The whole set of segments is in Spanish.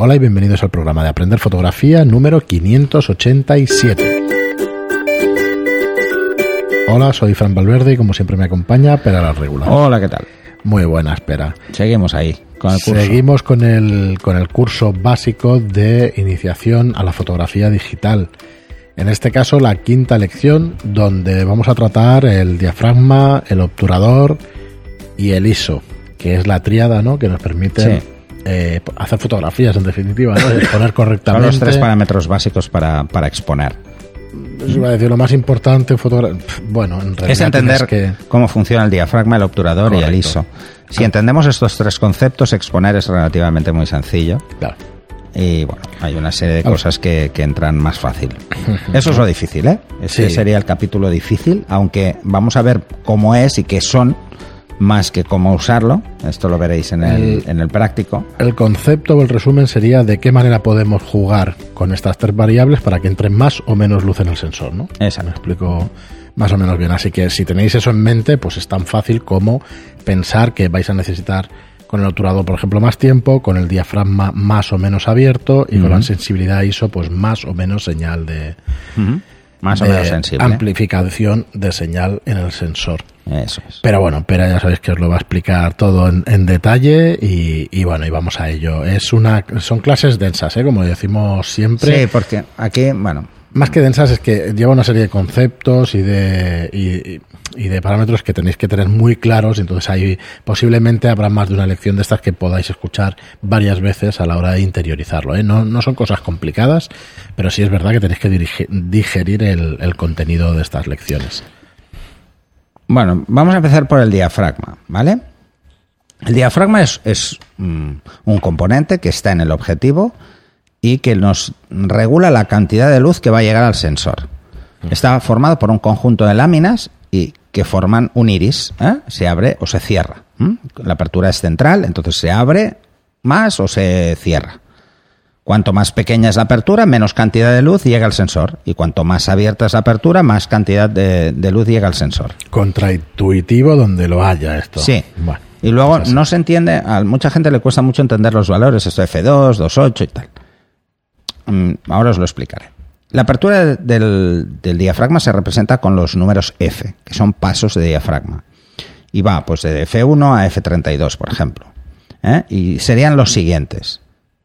Hola y bienvenidos al programa de Aprender Fotografía número 587. Hola, soy Fran Valverde y como siempre me acompaña Pera la Regular. Hola, ¿qué tal? Muy buena, espera. Seguimos ahí con el curso. Seguimos con el, con el curso básico de iniciación a la fotografía digital. En este caso, la quinta lección, donde vamos a tratar el diafragma, el obturador y el ISO, que es la tríada ¿no? que nos permite Sí. Eh, hacer fotografías, en definitiva, ¿no? exponer Son correctamente. los tres parámetros básicos para, para exponer. Os iba a decir, lo más importante Bueno, en realidad Es entender que... cómo funciona el diafragma, el obturador y el Correcto. ISO. Si entendemos estos tres conceptos, exponer es relativamente muy sencillo. Claro. Y bueno, hay una serie de cosas que, que entran más fácil. Eso es lo difícil, ¿eh? Este Sí. sería el capítulo difícil, aunque vamos a ver cómo es y qué son, más que cómo usarlo. Esto lo veréis en el, en el práctico. El concepto o el resumen sería de qué manera podemos jugar con estas tres variables para que entre más o menos luz en el sensor, ¿no? Exacto. Me explico más o menos bien. Así que si tenéis eso en mente, pues es tan fácil como pensar que vais a necesitar con el obturador, por ejemplo, más tiempo, con el diafragma más o menos abierto y con la sensibilidad ISO, pues más o menos señal de. Más o de menos sensible. amplificación de señal en el sensor. Eso es. Pero bueno, pero ya sabéis que os lo va a explicar todo en, en detalle y, y bueno, y vamos a ello. Es una, son clases densas, ¿eh? como decimos siempre. Sí, porque aquí, bueno, Más que densas es que lleva una serie de conceptos y de, y, y de parámetros que tenéis que tener muy claros. Entonces ahí posiblemente habrá más de una lección de estas que podáis escuchar varias veces a la hora de interiorizarlo. ¿eh? No, no son cosas complicadas, pero sí es verdad que tenéis que dirige- digerir el, el contenido de estas lecciones. Bueno, vamos a empezar por el diafragma, ¿vale? El diafragma es, es, mm, un componente que está en el objetivo y que nos regula la cantidad de luz que va a llegar al sensor. Está formado por un conjunto de láminas y que forman un iris. ¿eh? Se abre o se cierra. La apertura es central, entonces se abre más o se cierra. Cuanto más pequeña es la apertura, menos cantidad de luz llega al sensor. Y cuanto más abierta es la apertura, más cantidad de- de luz llega al sensor. Contraintuitivo donde lo haya esto. Sí. Bueno, Y luego es así. no se entiende, a mucha gente le cuesta mucho entender los valores, esto F2, 2.8 y tal. Mm, Ahora os lo explicaré. La apertura del, diafragma se representa con los números F, que son pasos de diafragma. Y va pues de F1 a F32, por ejemplo. ¿eh? Y serían los siguientes.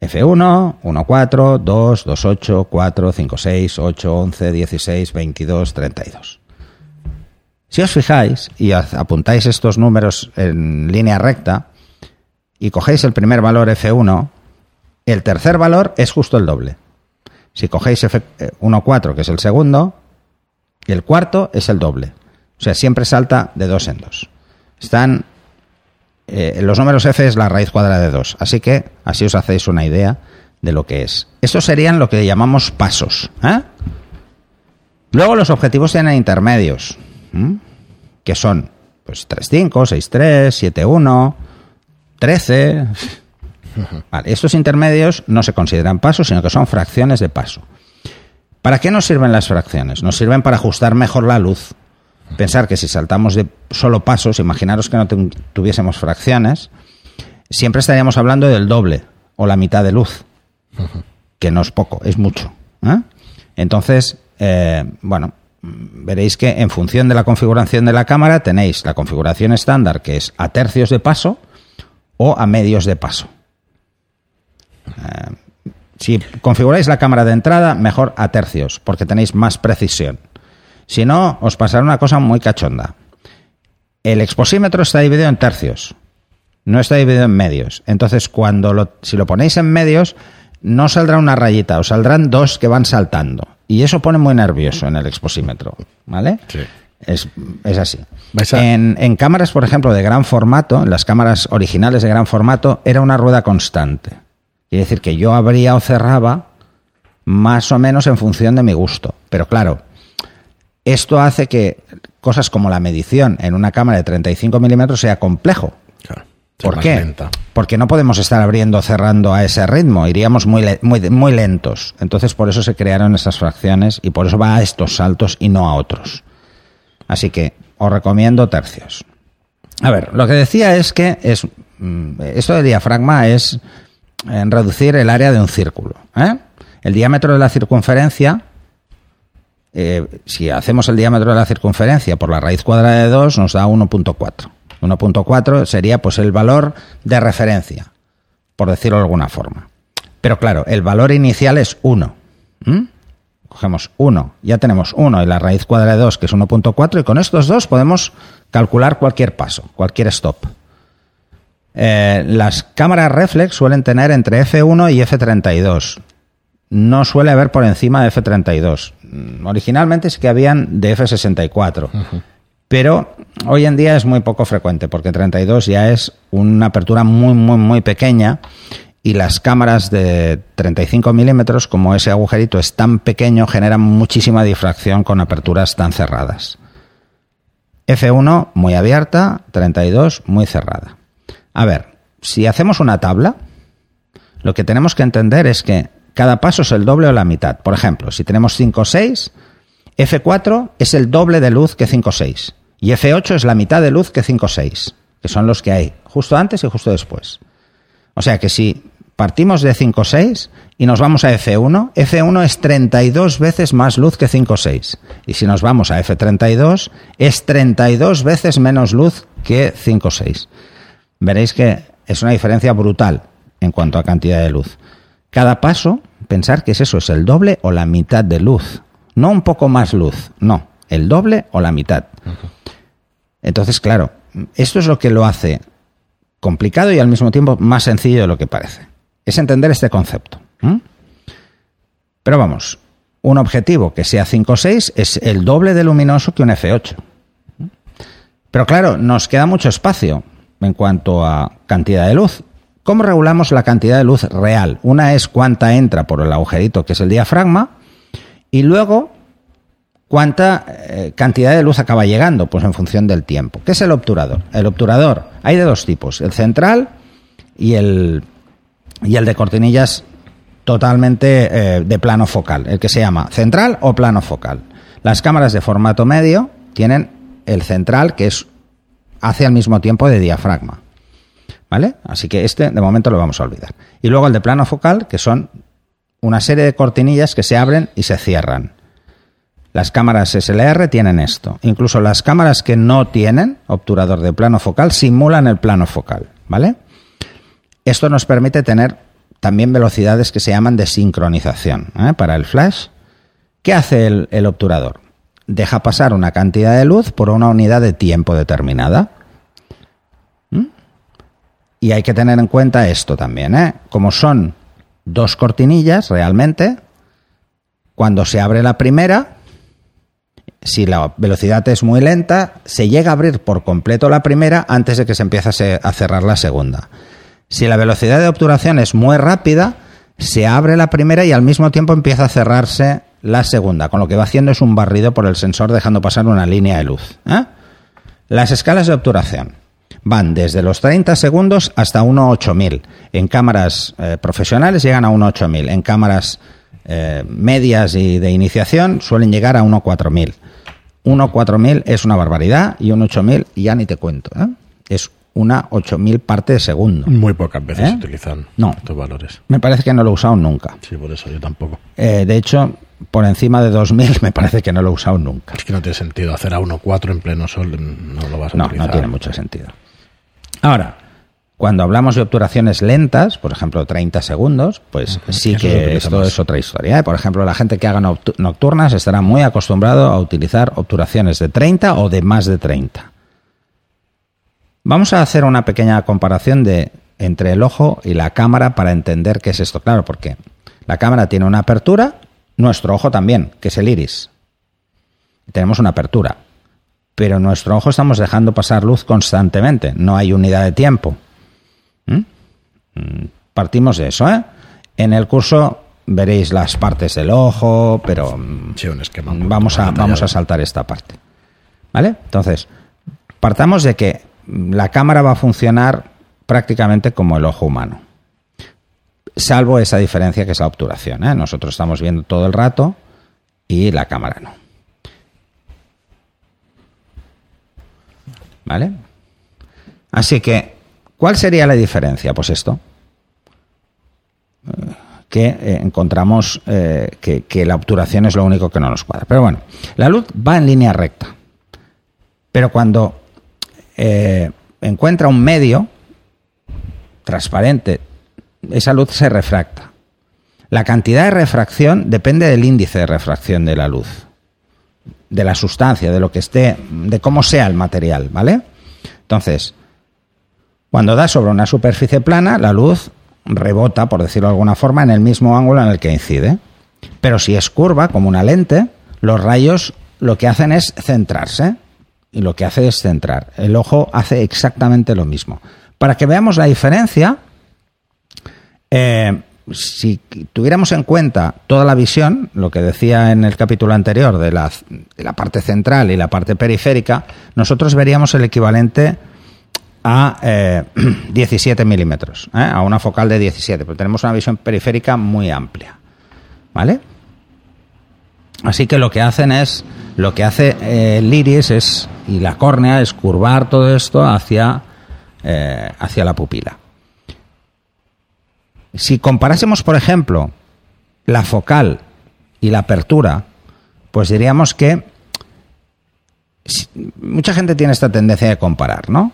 F1, 1, 4, 2, 2, 8, 4, 5, 6, 8, 11, 16, 22, 32. Si os fijáis y apuntáis estos números en línea recta y cogéis el primer valor F1, el tercer valor es justo el doble. Si cogéis F1,4, que es el segundo, el cuarto es el doble. O sea, siempre salta de dos en dos. Están. eh, los números F es la raíz cuadrada de 2. Así que así os hacéis una idea de lo que es. Estos serían lo que llamamos pasos. ¿eh? Luego los objetivos tienen intermedios, que son pues 3.5, 6.3, 7.1, 13. Vale, estos intermedios no se consideran pasos, sino que son fracciones de paso. ¿Para qué nos sirven las fracciones? Nos sirven para ajustar mejor la luz. Pensar que si saltamos de solo pasos, imaginaros que no tu- tuviésemos fracciones, siempre estaríamos hablando del doble o la mitad de luz, que no es poco, es mucho. ¿eh? Entonces, eh, bueno, mm, veréis que en función de la configuración de la cámara tenéis la configuración estándar, que es a tercios de paso o a medios de paso. Eh, si configuráis la cámara de entrada, mejor a tercios, porque tenéis más precisión. Si no, os pasará una cosa muy cachonda. El exposímetro está dividido en tercios, no está dividido en medios. Entonces, cuando lo, si lo ponéis en medios, no saldrá una rayita, os saldrán dos que van saltando. Y eso pone muy nervioso en el exposímetro, ¿vale? Sí. Es, es así. En, en cámaras, por ejemplo, de gran formato, en las cámaras originales de gran formato, era una rueda constante. Quiere decir que yo abría o cerraba más o menos en función de mi gusto. Pero claro, esto hace que cosas como la medición en una cámara de 35 milímetros sea complejo. Claro, ¿Por qué? lenta. Porque no podemos estar abriendo o cerrando a ese ritmo, iríamos muy, le- muy, muy lentos. Entonces por eso se crearon esas fracciones y por eso va a estos saltos y no a otros. Así que os recomiendo tercios. A ver, lo que decía es que es mm, esto de diafragma es en reducir el área de un círculo. ¿eh? El diámetro de la circunferencia, eh, si hacemos el diámetro de la circunferencia por la raíz cuadrada de 2, nos da 1.4. 1.4 sería pues el valor de referencia, por decirlo de alguna forma. Pero claro, el valor inicial es 1. Cogemos 1, ya tenemos 1 y la raíz cuadrada de 2, que es 1.4, y con estos dos podemos calcular cualquier paso, cualquier stop. Eh, las cámaras reflex suelen tener entre F1 y F32. No suele haber por encima de F32. Mm, originalmente sí que habían de F64. Pero hoy en día es muy poco frecuente porque 32 ya es una apertura muy, muy, muy pequeña y las cámaras de 35 milímetros, como ese agujerito es tan pequeño, generan muchísima difracción con aperturas tan cerradas. F1 muy abierta, 32 muy cerrada. A ver, si hacemos una tabla, lo que tenemos que entender es que cada paso es el doble o la mitad. Por ejemplo, si tenemos 5, 6, F4 es el doble de luz que 5, 6. Y F8 es la mitad de luz que 5, 6, que son los que hay justo antes y justo después. O sea que si partimos de 5,6 y nos vamos a F1, F1 es 32 veces más luz que 5,6. Y si nos vamos a F32, es 32 veces menos luz que 5,6. Veréis que es una diferencia brutal en cuanto a cantidad de luz. Cada paso, pensar que es eso, es el doble o la mitad de luz. No un poco más luz, no, el doble o la mitad. Entonces, claro, esto es lo que lo hace complicado y al mismo tiempo más sencillo de lo que parece es entender este concepto. Pero vamos, un objetivo que sea 5.6 es el doble de luminoso que un F8. Pero claro, nos queda mucho espacio en cuanto a cantidad de luz. ¿Cómo regulamos la cantidad de luz real? Una es cuánta entra por el agujerito, que es el diafragma, y luego cuánta eh, cantidad de luz acaba llegando, pues en función del tiempo. ¿Qué es el obturador? El obturador hay de dos tipos, el central y el y el de cortinillas totalmente eh, de plano focal, el que se llama central o plano focal. Las cámaras de formato medio tienen el central que es hace al mismo tiempo de diafragma. ¿Vale? Así que este de momento lo vamos a olvidar. Y luego el de plano focal, que son una serie de cortinillas que se abren y se cierran. Las cámaras SLR tienen esto. Incluso las cámaras que no tienen obturador de plano focal simulan el plano focal. ¿Vale? Esto nos permite tener también velocidades que se llaman de sincronización ¿eh? para el flash. ¿Qué hace el, obturador? Deja pasar una cantidad de luz por una unidad de tiempo determinada. ¿Mm? Y hay que tener en cuenta esto también. ¿eh? Como son dos cortinillas realmente, cuando se abre la primera, si la velocidad es muy lenta, se llega a abrir por completo la primera antes de que se empiece a cerrar la segunda. Si la velocidad de obturación es muy rápida, se abre la primera y al mismo tiempo empieza a cerrarse la segunda, con lo que va haciendo es un barrido por el sensor dejando pasar una línea de luz. ¿eh? Las escalas de obturación van desde los 30 segundos hasta 1.8000. En cámaras eh, profesionales llegan a 1.8000. En cámaras eh, medias y de iniciación suelen llegar a 1.4000. 1.4000 es una barbaridad y 1.8000 ya ni te cuento. Es una 8000 parte de segundo. Muy pocas veces se utilizan no. estos valores. Me parece que no lo he usado nunca. Sí, por eso yo tampoco. De hecho, por encima de 2000 me parece que no lo he usado nunca. Es que no tiene sentido hacer a 1.4 en pleno sol, no lo vas a no, utilizar. No, tiene mucho sentido. Ahora, cuando hablamos de obturaciones lentas, por ejemplo 30 segundos, pues sí que esto es otra historia. ¿eh? Por ejemplo, la gente que haga nocturnas estará muy acostumbrado a utilizar obturaciones de 30 o de más de 30. Vamos a hacer una pequeña comparación de entre el ojo y la cámara para entender qué es esto. Claro, porque la cámara tiene una apertura, nuestro ojo también, que es el iris. Tenemos una apertura. Pero nuestro ojo estamos dejando pasar luz constantemente, no hay unidad de tiempo. ¿Mm? Partimos de eso, ¿eh? En el curso veréis las partes del ojo, pero mm, sí, un esquema vamos, a, vamos a saltar esta parte. ¿Vale? Entonces, partamos de que la cámara va a funcionar prácticamente como el ojo humano. Salvo esa diferencia que es la obturación. ¿eh? Nosotros estamos viendo todo el rato y la cámara no. ¿Vale? Así que, ¿cuál sería la diferencia? Pues esto. que eh, encontramos eh, que, la obturación es lo único que no nos cuadra. Pero bueno, la luz va en línea recta. Pero cuando eh, encuentra un medio transparente, esa luz se refracta. La cantidad de refracción depende del índice de refracción de la luz, de la sustancia, de lo que esté, de cómo sea el material, ¿vale? Entonces, cuando da sobre una superficie plana, la luz rebota, por decirlo de alguna forma, en el mismo ángulo en el que incide. Pero si es curva, como una lente, los rayos lo que hacen es centrarse. Y lo que hace es centrar. El ojo hace exactamente lo mismo. Para que veamos la diferencia, eh, si tuviéramos en cuenta toda la visión, lo que decía en el capítulo anterior de la, la parte central y la parte periférica, nosotros veríamos el equivalente a eh, 17 milímetros, ¿eh? a una focal de 17, pero tenemos una visión periférica muy amplia. ¿Vale? Así que lo que hacen es, lo que hace eh, el iris es, y la córnea es curvar todo esto hacia, eh, hacia la pupila. Si comparásemos, por ejemplo, la focal y la apertura, pues diríamos que mucha gente tiene esta tendencia de comparar, ¿no?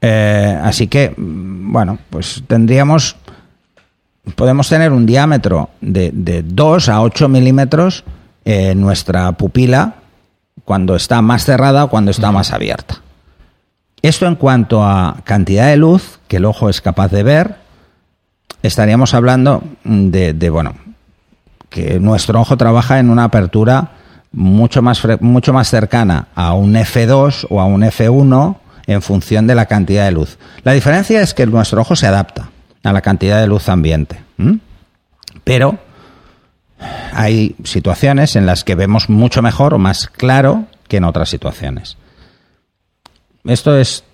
Eh, así que, mm, bueno, pues tendríamos, podemos tener un diámetro de, de 2 a 8 milímetros en nuestra pupila cuando está más cerrada o cuando está más abierta. Esto en cuanto a cantidad de luz que el ojo es capaz de ver, estaríamos hablando de, bueno, que nuestro ojo trabaja en una apertura mucho más, mucho más cercana a un F2 o a un F1 en función de la cantidad de luz. La diferencia es que nuestro ojo se adapta a la cantidad de luz ambiente. Pero hay situaciones en las que vemos mucho mejor o más claro que en otras situaciones. Esto es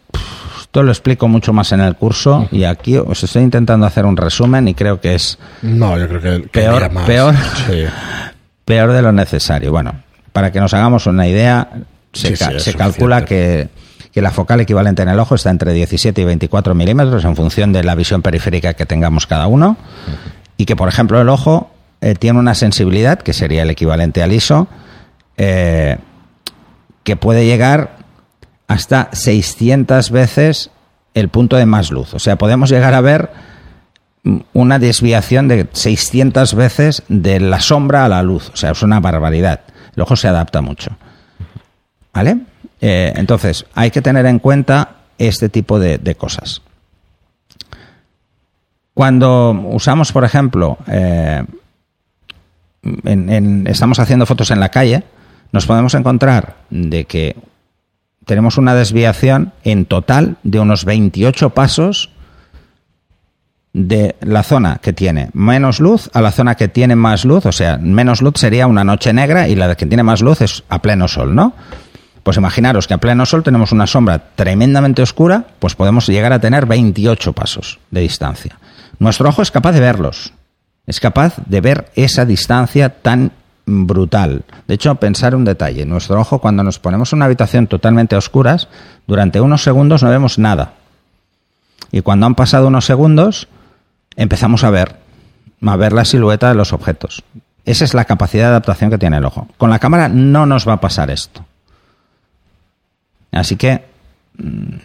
esto lo explico mucho más en el curso y aquí os estoy intentando hacer un resumen y creo que es No, yo creo que, que Peor- más. peor. Sí. peor de lo necesario. Bueno, para que nos hagamos una idea, se, Sí, sí, ca- es se calcula que, que la focal equivalente en el ojo está entre 17 y 24 milímetros en función de la visión periférica que tengamos cada uno. Y que, por ejemplo, el ojo eh, tiene una sensibilidad, que sería el equivalente al ISO, eh, que puede llegar hasta 600 veces el punto de más luz. O sea, podemos llegar a ver una desviación de 600 veces de la sombra a la luz. O sea, es una barbaridad. El ojo se adapta mucho. ¿Vale? Eh, entonces, hay que tener en cuenta este tipo de, cosas. Cuando usamos, por ejemplo, eh, en- estamos haciendo fotos en la calle, nos podemos encontrar de que tenemos una desviación en total de unos 28 pasos de la zona que tiene menos luz a la zona que tiene más luz, o sea, menos luz sería una noche negra y la que tiene más luz es a pleno sol, ¿no? Pues imaginaros que a pleno sol tenemos una sombra tremendamente oscura, pues podemos llegar a tener 28 pasos de distancia. Nuestro ojo es capaz de verlos, es capaz de ver esa distancia tan brutal. De hecho, pensar un detalle, nuestro ojo cuando nos ponemos en una habitación totalmente oscuras, durante unos segundos no vemos nada. Y cuando han pasado unos segundos, empezamos a ver, a ver la silueta de los objetos. Esa es la capacidad de adaptación que tiene el ojo. Con la cámara no nos va a pasar esto. Así que mm,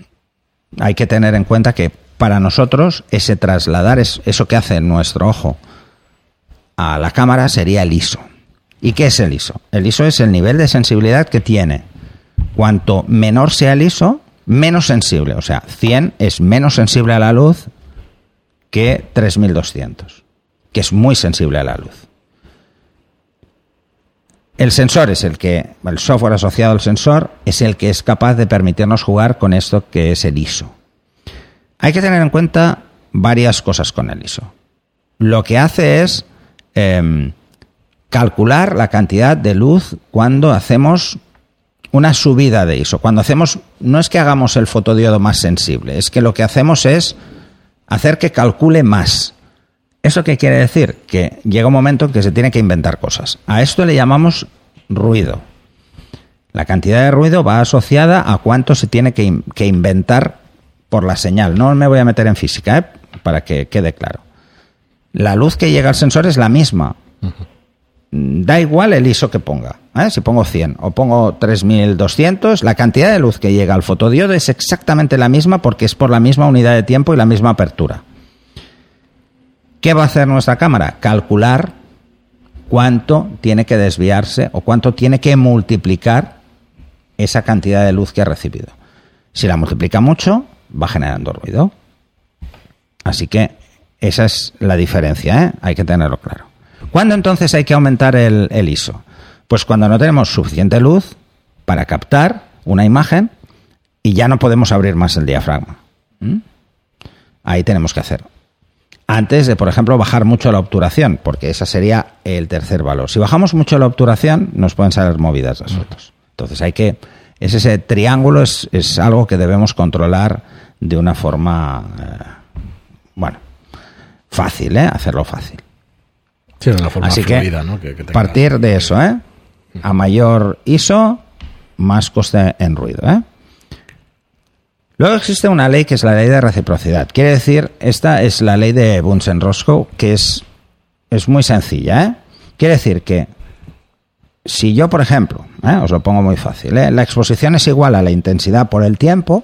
hay que tener en cuenta que para nosotros ese trasladar es, eso que hace nuestro ojo a la cámara sería el ISO. ¿Y qué es el ISO? El ISO es el nivel de sensibilidad que tiene. Cuanto menor sea el ISO, menos sensible. O sea, 100 es menos sensible a la luz que 3200, que es muy sensible a la luz. El sensor es el que, el software asociado al sensor es el que es capaz de permitirnos jugar con esto que es el ISO. Hay que tener en cuenta varias cosas con el ISO. Lo que hace es em, calcular la cantidad de luz cuando hacemos una subida de ISO. Cuando hacemos, no es que hagamos el fotodiodo más sensible, es que lo que hacemos es hacer que calcule más. ¿Eso qué quiere decir? Que llega un momento en que se tiene que inventar cosas. A esto le llamamos ruido. La cantidad de ruido va asociada a cuánto se tiene que, in- que inventar por la señal. No me voy a meter en física, ¿eh? para que quede claro. la luz que llega al sensor es la misma. Da igual el ISO que ponga. ¿eh? Si pongo 100 o pongo 3200, la cantidad de luz que llega al fotodiodo es exactamente la misma porque es por la misma unidad de tiempo y la misma apertura. ¿Qué va a hacer nuestra cámara? Calcular cuánto tiene que desviarse o cuánto tiene que multiplicar esa cantidad de luz que ha recibido. Si la multiplica mucho, va generando ruido. Así que esa es la diferencia, ¿eh? hay que tenerlo claro. ¿Cuándo entonces hay que aumentar el, ISO? Pues cuando no tenemos suficiente luz para captar una imagen y ya no podemos abrir más el diafragma. Ahí tenemos que hacer. Antes de, por ejemplo, bajar mucho la obturación, porque esa sería el tercer valor. Si bajamos mucho la obturación, nos pueden salir movidas las fotos. Entonces hay que. Es ese triángulo es, es algo que debemos controlar de una forma. Eh, bueno, fácil, ¿eh? Hacerlo fácil. Sí, de una forma Así fluida, que, ¿no? Que- que tenga- partir de eso, ¿eh? A mayor ISO, más coste en ruido, ¿eh? Luego existe una ley que es la ley de reciprocidad. Quiere decir, esta es la ley de Bunsen-Roscoe, que es, es muy sencilla, ¿eh? Quiere decir que si yo, por ejemplo, ¿eh? os lo pongo muy fácil, ¿eh? la exposición es igual a la intensidad por el tiempo,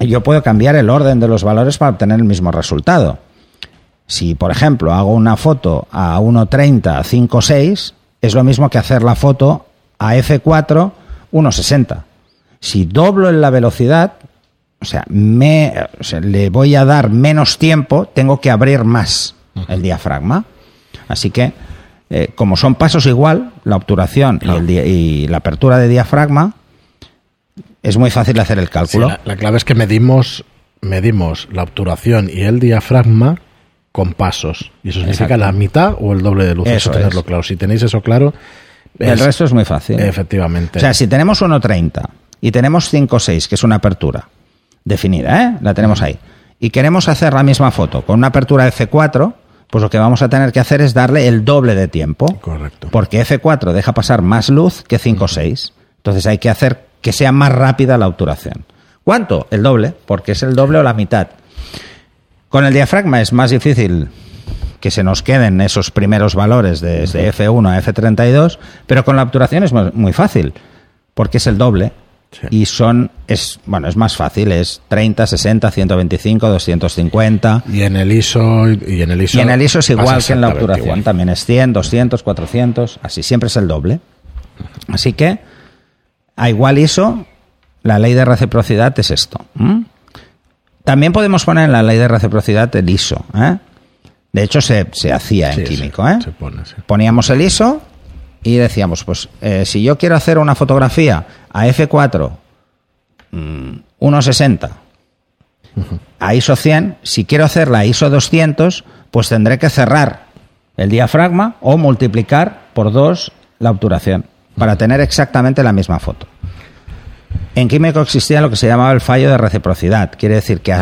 yo puedo cambiar el orden de los valores para obtener el mismo resultado. Si, por ejemplo, hago una foto a 1.30, 5.6, es lo mismo que hacer la foto a F4, 1.60. Si doblo en la velocidad, o sea, me, o sea, le voy a dar menos tiempo, tengo que abrir más el diafragma. Así que, eh, como son pasos igual, la obturación y, el di- y la apertura de diafragma, es muy fácil hacer el Sí, cálculo. la, la clave es que medimos, medimos la obturación y el diafragma con pasos. Y eso significa Exacto. la mitad o el doble de luz. Eso Eso, tenerlo es. claro. Si tenéis eso claro, el es- resto es muy fácil. efectivamente. O sea, si tenemos 1.30 y tenemos 5.6, que es una apertura definida, ¿eh? La tenemos ahí. Y queremos hacer la misma foto con una apertura F4, pues lo que vamos a tener que hacer es darle el doble de tiempo. Correcto. Porque F4 deja pasar más luz que 5.6. Entonces hay que hacer que sea más rápida la obturación. ¿Cuánto? El doble, porque es el doble o la mitad. Con el diafragma es más difícil que se nos queden esos primeros valores desde F1 a F32, pero con la obturación es mu- muy fácil, porque es el doble. Sí. Y son, es, bueno, es más fácil, es 30, 60, 125, 250. Y en el ISO y en el ISO. Y en el ISO es igual que en la obturación, igual. también es 100, 200, 400, así siempre es el doble. Así que a igual ISO, la ley de reciprocidad es esto. También podemos poner en la ley de reciprocidad el ISO. ¿eh? De hecho, se, se hacía en químico. se- ¿eh? se pone, sí. Poníamos el ISO y decíamos, pues eh, si yo quiero hacer una fotografía a F4 mm, 1.60 a ISO 100, si quiero hacerla a ISO 200, pues tendré que cerrar el diafragma o multiplicar por dos la obturación para tener exactamente la misma foto. En químico existía lo que se llamaba el fallo de reciprocidad. Quiere decir que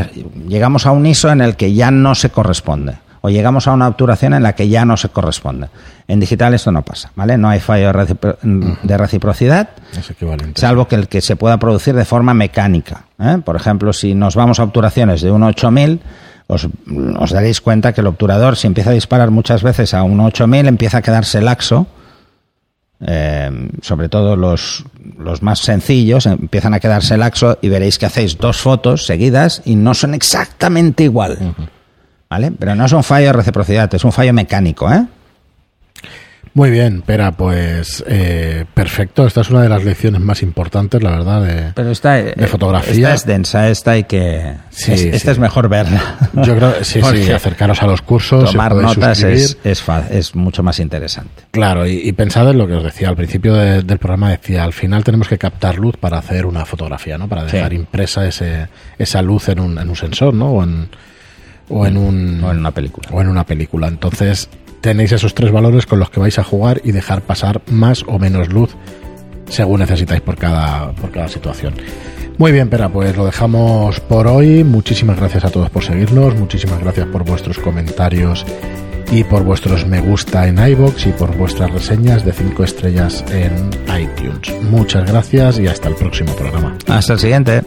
llegamos a un ISO en el que ya no se corresponde. O llegamos a una obturación en la que ya no se corresponde. En digital esto no pasa, ¿vale? No hay fallo de, recipro- de reciprocidad, Es equivalente. salvo que el que se pueda producir de forma mecánica. ¿eh? Por ejemplo, si nos vamos a obturaciones de un 8000, os, os daréis cuenta que el obturador, si empieza a disparar muchas veces a un 8000, empieza a quedarse laxo. Eh, sobre todo los, los más sencillos empiezan a quedarse laxo y veréis que hacéis dos fotos seguidas y no son exactamente igual. ¿Vale? Pero no es un fallo de reciprocidad, es un fallo mecánico, ¿eh? Muy bien, Pera, pues eh, perfecto. Esta es una de las lecciones más importantes, la verdad, de, Pero esta, eh, de fotografía. esta es densa, esta hay que. Sí, es- sí. esta es mejor verla. Yo creo, sí, sí, acercaros a los cursos, os Tomar notas es, es, es mucho más interesante. Claro, y, y pensad en lo que os decía al principio de- del programa, decía, al final tenemos que captar luz para hacer una fotografía, ¿no? Para Sí. dejar impresa ese, esa luz en un, en un sensor, ¿no? O en, o en un... O en una película. o en una película. Entonces tenéis esos tres valores con los que vais a jugar y dejar pasar más o menos luz según necesitáis por cada, por cada situación. Muy bien, Pera, pues lo dejamos por hoy. Muchísimas gracias a todos por seguirnos, muchísimas gracias por vuestros comentarios y por vuestros me gusta en iBox y por vuestras reseñas de 5 estrellas en iTunes. Muchas gracias y hasta el próximo programa. Hasta el siguiente.